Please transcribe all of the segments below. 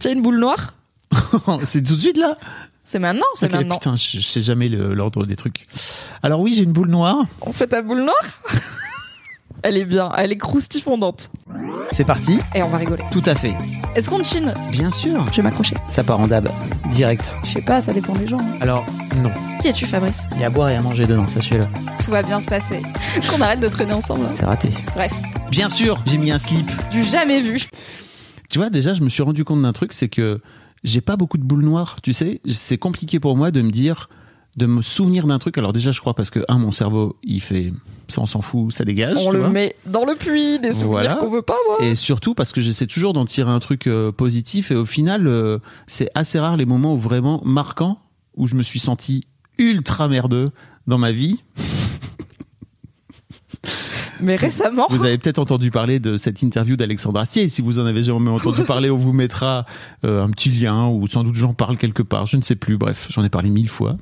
Tu as une boule noire c'est tout de suite là C'est maintenant, c'est Ok, maintenant. Putain, je, je sais jamais l'ordre des trucs. Alors oui, j'ai une boule noire. On fait ta boule noire Elle est bien, elle est croustifondante. C'est parti. Et on va rigoler. Tout à fait. Est-ce qu'on chine Bien sûr. Je vais m'accrocher. Ça part en dab. Direct. Je sais pas, ça dépend des gens. hein. Alors, non. Qui es-tu, Fabrice Il y a à boire et à manger dedans, sachez-le. Tout va bien se passer. Qu'on arrête de traîner ensemble. hein. C'est raté. Bref, Bien sûr, j'ai mis un slip. du jamais vu. Tu vois, déjà, je me suis rendu compte d'un truc, c'est que j'ai pas beaucoup de boules noires. Tu sais, c'est compliqué pour moi de me dire, de me souvenir d'un truc. Alors déjà, je crois parce que un, mon cerveau, il fait, ça, on s'en fout, ça dégage. On le vois. met dans le puits des souvenirs Voilà. qu'on veut pas voir. Et surtout parce que j'essaie toujours d'en tirer un truc euh, positif. Et au final, euh, c'est assez rare les moments où vraiment marquants, où je me suis senti ultra merdeux dans ma vie. Mais récemment, Vous avez peut-être entendu parler de cette interview d'Alexandre Astier. Si vous en avez jamais entendu parler, on vous mettra euh, un petit lien ou sans doute j'en parle quelque part. Je ne sais plus. Bref, j'en ai parlé mille fois.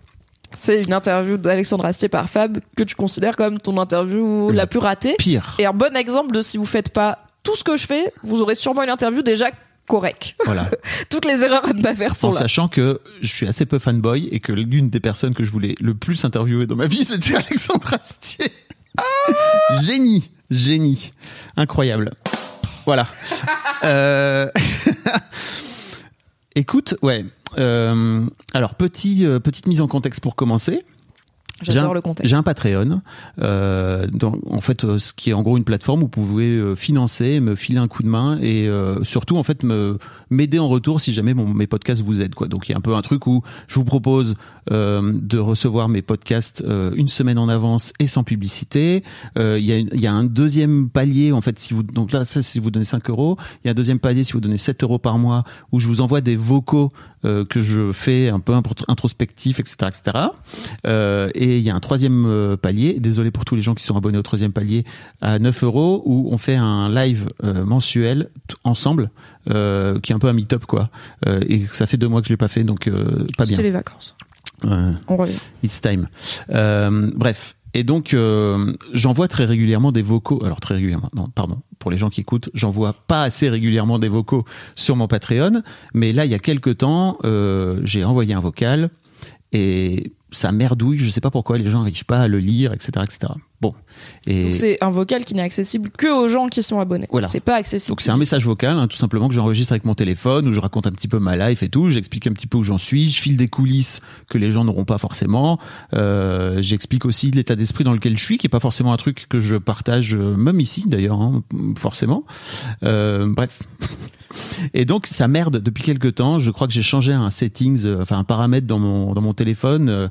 c'est une interview d'Alexandre Astier par Fab que tu considères comme ton interview la plus ratée. Pire. Et un bon exemple de si vous faites pas tout ce que je fais, vous aurez sûrement une interview déjà correcte. Voilà. Toutes les erreurs à ne pas faire sont En là. sachant que je suis assez peu fanboy et que l'une des personnes que je voulais le plus interviewer dans ma vie, c'était Alexandre Astier. Génie, génie, incroyable. Voilà. Euh, Écoute, ouais. euh, Alors euh, petite mise en contexte pour commencer. J'adore un- le contexte. J'ai un Patreon, euh, dans, en fait, euh, ce qui est en gros une plateforme où vous pouvez euh, financer, me filer un coup de main et euh, surtout en fait me m'aider en retour si jamais mon, mes podcasts vous aident quoi. Donc il y a un peu un truc où je vous propose euh, de recevoir mes podcasts euh, une semaine en avance et sans publicité. Euh, Il y, a, il y a un deuxième palier en fait si vous donc là ça si vous donnez 5 euros, il y a un deuxième palier si vous donnez 7 euros par mois où je vous envoie des vocaux euh, que je fais un peu introspectifs etc etc. Euh, et il y a un troisième euh, palier, désolé pour tous les gens qui sont abonnés au troisième palier, à 9 euros, où on fait un live euh, mensuel ensemble, euh, qui est un peu un meet-up, quoi. Euh, et ça fait deux mois que je l'ai pas fait, donc pas bien. C'était les vacances. On revient. It's time. Bref. Et donc, euh, j'envoie très régulièrement des vocaux. Alors, très régulièrement, non, pardon. Pour les gens qui écoutent, j'envoie pas assez régulièrement des vocaux sur mon Patreon. Mais là, il y a quelques temps, euh, j'ai envoyé un vocal et ça merdouille. Je sais pas pourquoi les gens n'arrivent pas à le lire, etc., etc. Bon. Et Donc c'est un vocal qui n'est accessible que aux gens qui sont abonnés. Voilà. C'est pas accessible. donc c'est un message vocal, hein, tout simplement que j'enregistre avec mon téléphone, où je raconte un petit peu ma life et tout. J'explique un petit peu où j'en suis. Je file des coulisses que les gens n'auront pas forcément. Euh, J'explique aussi l'état d'esprit dans lequel je suis, qui est pas forcément un truc que je partage, euh, même ici d'ailleurs, hein, forcément. Euh, bref. Et donc ça merde depuis quelques temps. Je crois que j'ai changé un settings, euh, enfin un paramètre dans mon dans mon téléphone.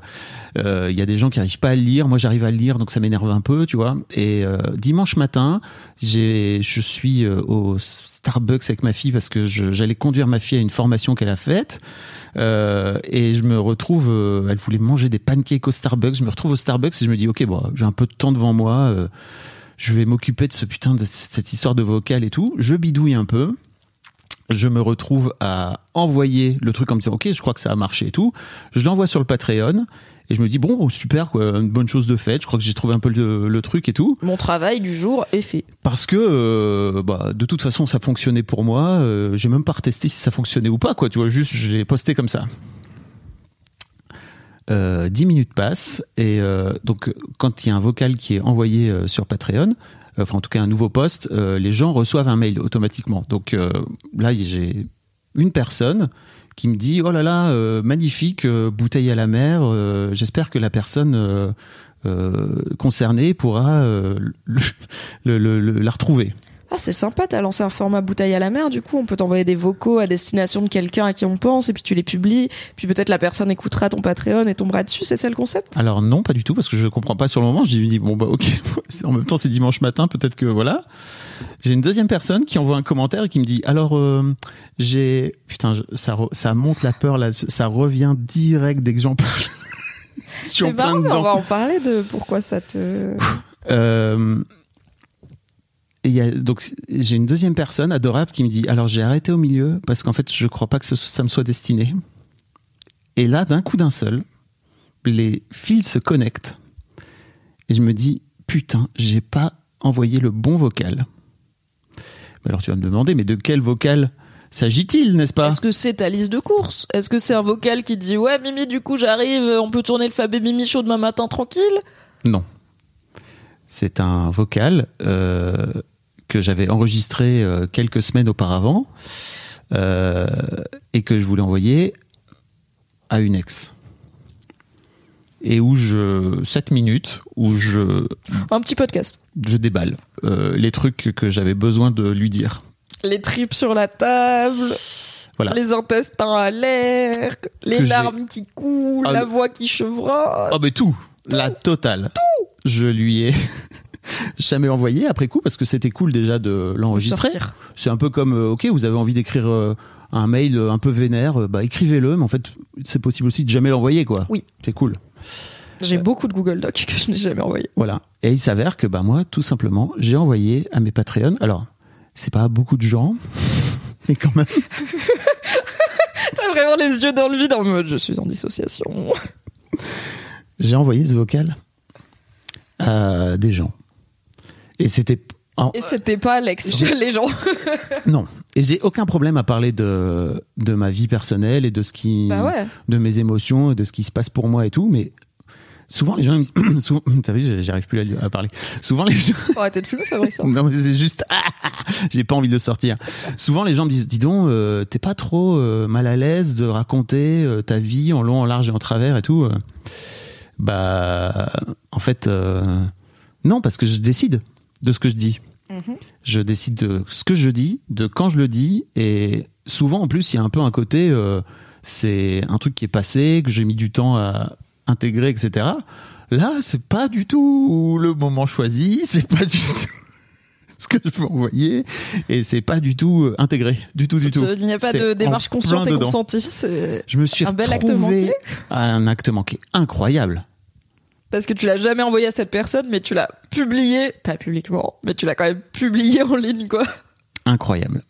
Il y a des gens qui arrivent pas à le lire. Moi j'arrive à le lire, donc ça m'énerve un peu, tu vois. Et euh, dimanche matin, j'ai je suis euh, au Starbucks avec ma fille parce que j'allais conduire ma fille à une formation qu'elle a faite. Euh, et je me retrouve, elle voulait manger des pancakes au Starbucks. Je me retrouve au Starbucks et je me dis ok bon, j'ai un peu de temps devant moi. je vais m'occuper de ce putain de cette histoire de vocal et tout. Je bidouille un peu je me retrouve à envoyer le truc en me disant ok je crois que ça a marché et tout. Je l'envoie sur le Patreon et je me dis bon bon, super quoi une bonne chose de faite. Je crois que j'ai trouvé un peu le, le truc et tout. Mon travail du jour est fait. parce que euh, bah, de toute façon ça fonctionnait pour moi. Euh, j'ai même pas retesté si ça fonctionnait ou pas quoi tu vois juste je l'ai posté comme ça. Euh, 10 minutes passent et euh, donc quand il y a un vocal qui est envoyé euh, sur Patreon enfin en tout cas un nouveau post euh, les gens reçoivent un mail automatiquement. Donc euh, là j'ai une personne qui me dit oh là là euh, magnifique euh, bouteille à la mer euh, j'espère que la personne euh, concernée pourra le- le- le- la retrouver Ah, c'est sympa, t'as lancé un format bouteille à la mer, du coup, on peut t'envoyer des vocaux à destination de quelqu'un à qui on pense, et puis tu les publies, puis peut-être la personne écoutera ton Patreon et tombera dessus, c'est ça le concept? Alors non, pas du tout, parce que je comprends pas sur le moment. J'ai dit bon bah ok. en même temps, c'est dimanche matin, peut-être que voilà. J'ai une deuxième personne qui envoie un commentaire et qui me dit alors euh, j'ai putain ça re- ça monte la peur là, ça revient direct dès que j'en parle. C'est marrant, mais on va en parler de pourquoi ça te... Euh, et il y a, donc j'ai une deuxième personne adorable qui me dit alors j'ai arrêté au milieu parce qu'en fait je crois pas que ce- ça me soit destiné. Et là d'un coup d'un seul, les fils se connectent et je me dis putain j'ai pas envoyé le bon vocal. Alors tu vas me demander mais de quel vocal s'agit-il n'est-ce pas? Est-ce que c'est ta liste de courses? Est-ce que c'est un vocal qui dit ouais Mimi du coup j'arrive, on peut tourner le Fab et Mimi show demain matin tranquille? Non. C'est un vocal euh, que j'avais enregistré euh, quelques semaines auparavant euh, et que je voulais envoyer à une ex. Et où je. 7 minutes, où je, Un petit podcast. je déballe euh, les trucs que j'avais besoin de lui dire. Les tripes sur la table, Voilà. les intestins à l'air, les Que larmes qui coulent, Ah, la voix qui chevronne. Oh, mais tout La totale Je lui ai jamais envoyé après coup parce que c'était cool déjà de l'enregistrer. C'est un peu comme, euh, ok, vous avez envie d'écrire euh, un mail euh, un peu vénère, bah écrivez-le, mais en fait, c'est possible aussi de jamais l'envoyer, quoi. Oui. C'est cool. J'ai beaucoup de Google Docs que je n'ai jamais envoyé. Voilà. Et il s'avère que, bah moi, tout simplement, j'ai envoyé à mes Patreons. Alors, c'est pas beaucoup de gens, mais quand même. T'as vraiment les yeux dans le vide en mode je suis en dissociation. J'ai envoyé ce vocal à des gens. Et c'était. en- Et c'était pas Alex, les gens. Non. Et j'ai aucun problème à parler de, de ma vie personnelle et de ce qui. Bah ouais. de mes émotions et de ce qui se passe pour moi et tout, mais souvent les gens, me disent- souvent, t'as vu, j'arrive plus à, à parler. Souvent les gens, Faut arrêter de fumer, Fabrice. hein. non mais c'est juste, j'ai pas envie de sortir. Souvent les gens me disent, dis donc, euh, t'es pas trop euh, mal à l'aise de raconter euh, ta vie en long, en large et en travers et tout. euh. Bah, en fait, euh, non, parce que je décide de ce que je dis. Mhm. Je décide de ce que je dis, de quand je le dis, et souvent en plus il y a un peu un côté, euh, c'est un truc qui est passé, que j'ai mis du temps à intégrer, etc. Là, c'est pas du tout le moment choisi, c'est pas du tout ce que je peux envoyer, et c'est pas du tout euh, intégré, du tout, du tout. Il n'y a pas de démarche consciente et consentie. C'est Je me suis Un bel acte retrouvé manqué. à un acte manqué incroyable. Parce que tu l'as jamais envoyé à cette personne, mais tu l'as publié, pas publiquement, mais tu l'as quand même publié en ligne, quoi. Incroyable.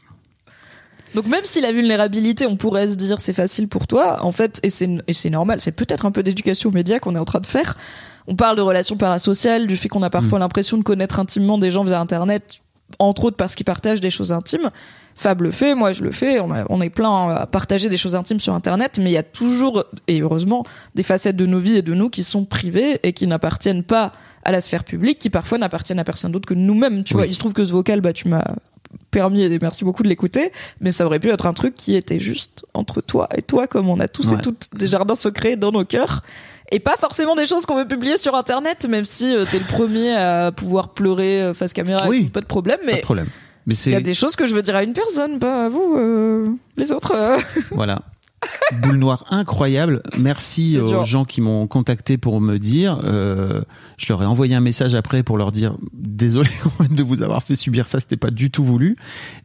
Donc même si la vulnérabilité, on pourrait se dire c'est facile pour toi, en fait, et c'est et c'est normal, c'est peut-être un peu d'éducation aux médias qu'on est en train de faire. On parle de relations parasociales, du fait qu'on a parfois l'impression de connaître intimement des gens via Internet, entre autres parce qu'ils partagent des choses intimes. Fab le fait, moi je le fais, on, a- on est plein à partager des choses intimes sur Internet, mais il y a toujours, et heureusement, des facettes de nos vies et de nous qui sont privées et qui n'appartiennent pas à la sphère publique, qui parfois n'appartiennent à personne d'autre que nous-mêmes. Tu Oui. vois, il se trouve que ce vocal, bah tu m'as permis et merci beaucoup de l'écouter, mais ça aurait pu être un truc qui était juste entre toi et toi, comme on a tous et toutes des jardins secrets dans nos cœurs. Et pas forcément des choses qu'on veut publier sur internet, même si euh, t'es le premier à pouvoir pleurer euh, face caméra, Oui. pas de problème, Pas de mais problème. Mais il y a c'est des choses que je veux dire à une personne, pas à vous, euh, les autres. euh. Voilà. Boule noire incroyable. Merci C'est aux dur. gens qui m'ont contacté pour me dire. Euh, je leur ai envoyé un message après pour leur dire désolé de vous avoir fait subir ça. C'était pas du tout voulu.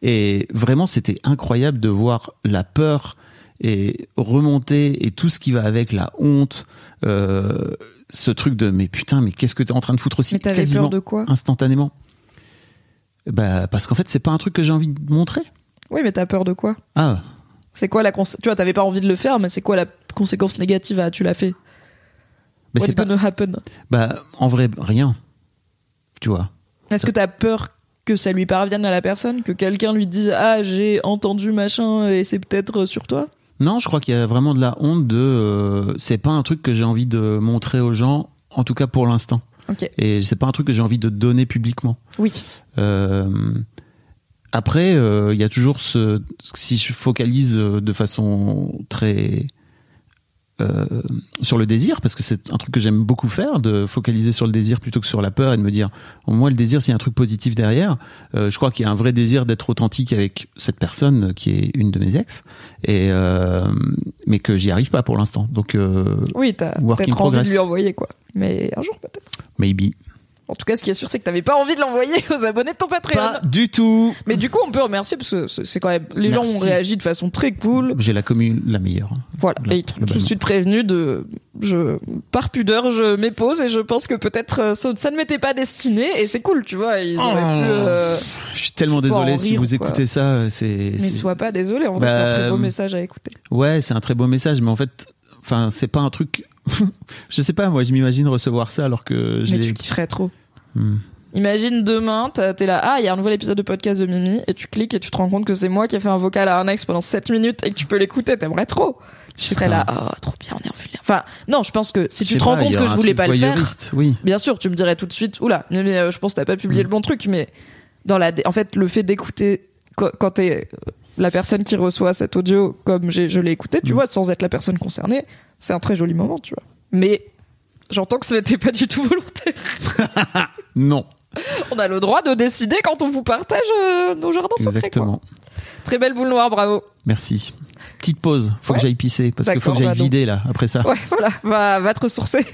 Et vraiment, c'était incroyable de voir la peur et remonter et tout ce qui va avec la honte. Euh, ce truc de mais putain, mais qu'est-ce que t'es en train de foutre aussi Mais t'avais quasiment peur de quoi? instantanément Bah parce qu'en fait, c'est pas un truc que j'ai envie de montrer. Oui, mais t'as peur de quoi? Ah, C'est quoi la Tu vois, t'avais pas envie de le faire, mais c'est quoi la conséquence négative à tu l'as fait? Mais What's c'est pas. gonna happen? Bah en vrai, rien. Tu vois. Est-ce que t'as peur que ça lui parvienne à la personne? Que quelqu'un lui dise Ah, j'ai entendu machin et c'est peut-être sur toi? Non, je crois qu'il y a vraiment de la honte de. euh, c'est pas un truc que j'ai envie de montrer aux gens, en tout cas pour l'instant. Et c'est pas un truc que j'ai envie de donner publiquement. Oui. Euh, après, euh, il y a toujours ce. Si je focalise de façon très euh, sur le désir parce que c'est un truc que j'aime beaucoup faire de focaliser sur le désir plutôt que sur la peur et de me dire au moins le désir s'il y a un truc positif derrière euh, je crois qu'il y a un vrai désir d'être authentique avec cette personne qui est une de mes ex et euh, mais que j'y arrive pas pour l'instant donc euh, Oui, t'as peut-être envie de lui envoyer quoi. Mais un jour peut-être. maybe En tout cas, ce qui est sûr, c'est que t'avais pas envie de l'envoyer aux abonnés de ton Patreon. pas du tout Mais du coup, on peut remercier parce que c'est quand même les gens ont réagi de façon très cool. j'ai la commune la meilleure Voilà, Là, et ils t'ont tout de globalement. suite prévenu de, je, par pudeur, je m'épose et je pense que peut-être euh, ça, ça ne m'était pas destiné et c'est cool, tu vois. Ils auraient Oh. pu, euh, je suis tellement Je désolé si vous quoi. écoutez ça c'est mais sois pas désolé. En vrai, c'est un Bah, très beau euh, message à écouter. Ouais, c'est un très beau message, mais en fait, enfin, c'est pas un truc. je sais pas, moi, je m'imagine recevoir ça alors que. Mais tu kifferais trop. Hmm. Imagine demain, t'as- t'es là, ah, il y a un nouvel épisode de podcast de Mimi, et tu cliques et tu te rends compte que c'est moi qui ai fait un vocal à un ex pendant 7 minutes et que tu peux l'écouter, t'aimerais trop. Je serais là, oh, trop bien, on est en filière. Enfin, non, je pense que si tu te rends pas, compte que je voulais pas le faire, Oui. bien sûr, tu me dirais tout de suite, oula, mais, mais, euh, je pense que t'as pas publié le bon truc, mais dans la, en fait, le fait d'écouter quand, t'es euh, la personne qui reçoit cet audio comme j'ai, je l'ai écouté, tu Mm. vois, sans être la personne concernée, c'est un très joli moment, tu vois. Mais j'entends que ce n'était pas du tout volontaire. Non, On a le droit de décider quand on vous partage euh, nos jardins secrets. Quoi. exactement. Très belle boule noire, bravo. Merci. Petite pause. Faut Ouais. que j'aille pisser parce qu'il faut que j'aille bah donc. vider là après ça. Ouais, voilà, va, va te ressourcer.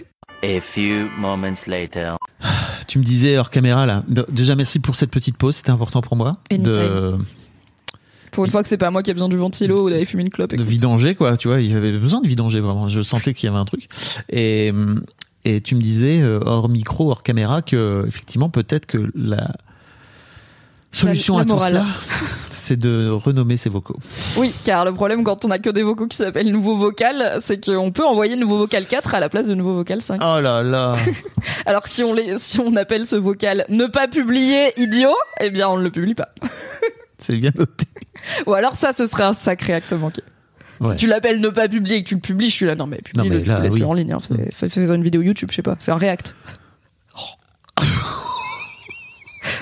A few moments later. Tu me disais hors caméra là. de- Déjà merci pour cette petite pause, c'était important pour moi. De. Pour une fois que c'est pas moi qui ai besoin du ventilo ou d'aller fumer une clope. de écoute. vidanger quoi. Tu vois, il y avait besoin de vidanger vraiment. Je sentais qu'il y avait un truc. Et et tu me disais euh, hors micro, hors caméra que effectivement peut-être que la solution la à tout morale. ça, c'est de renommer ses vocaux. Oui, car le problème quand on a que des vocaux qui s'appellent nouveau vocal, c'est qu'on peut envoyer nouveau vocal 4 à la place de nouveau vocal 5. Oh là là. Alors que si on, les, si on appelle ce vocal ne pas publier idiot, eh bien on ne le publie pas. C'est bien noté. Ou alors ça, ce serait un sacré acte manqué. Ouais. Si tu l'appelles ne pas publier et que tu le publies, je suis là, non mais publie le, là, laisse-le oui. en ligne. Hein, fais, fais- fais une vidéo YouTube, je sais pas, fais un react.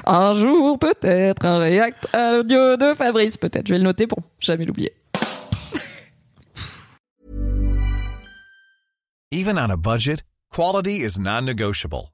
un jour peut-être un react à l'audio de Fabrice, peut-être. Je vais le noter pour jamais l'oublier. Even on a budget, quality is non-negotiable.